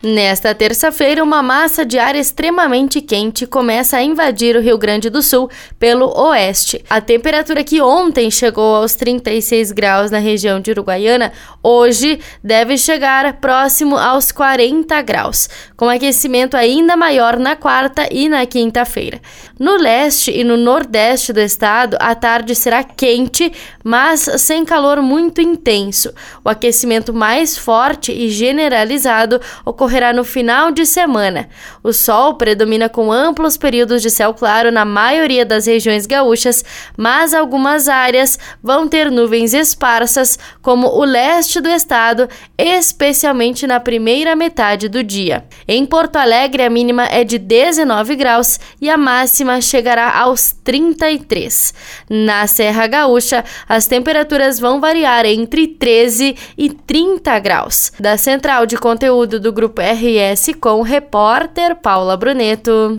Nesta terça-feira, uma massa de ar extremamente quente começa a invadir o Rio Grande do Sul pelo oeste. A temperatura que ontem chegou aos 36 graus na região de Uruguaiana, hoje deve chegar próximo aos 40 graus, com aquecimento ainda maior na quarta e na quinta-feira. No leste e no nordeste do estado, a tarde será quente, mas sem calor muito intenso. O aquecimento mais forte e generalizado ocorrerá ocorrerá no final de semana. O sol predomina com amplos períodos de céu claro na maioria das regiões gaúchas, mas algumas áreas vão ter nuvens esparsas, como o leste do estado, especialmente na primeira metade do dia. Em Porto Alegre, a mínima é de 19 graus e a máxima chegará aos 33. Na Serra Gaúcha, as temperaturas vão variar entre 13 e 30 graus. Da central de conteúdo do grupo RS com repórter Paula Bruneto.